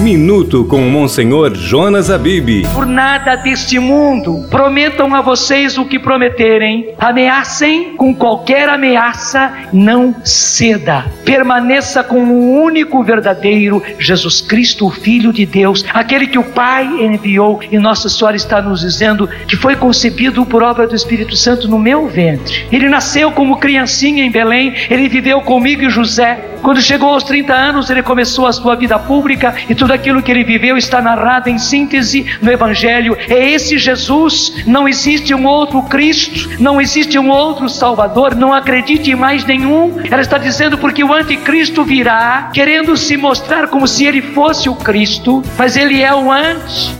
Minuto com Monsenhor Jonas Abib. Por nada deste mundo prometam a vocês o que prometerem, ameacem com qualquer ameaça, não ceda. Permaneça com o único verdadeiro Jesus Cristo, o Filho de Deus, aquele que o Pai enviou. E Nossa Senhora está nos dizendo que foi concebido por obra do Espírito Santo no meu ventre. Ele nasceu como criancinha em Belém, ele viveu comigo e José. Quando chegou aos 30 anos, ele começou a sua vida pública e tudo aquilo que ele viveu está narrado em síntese no Evangelho. É esse Jesus, não existe um outro Cristo, não existe um outro Salvador, não acredite em mais nenhum. Ela está dizendo porque o anticristo virá, querendo se mostrar como se ele fosse o Cristo, mas ele é o antes.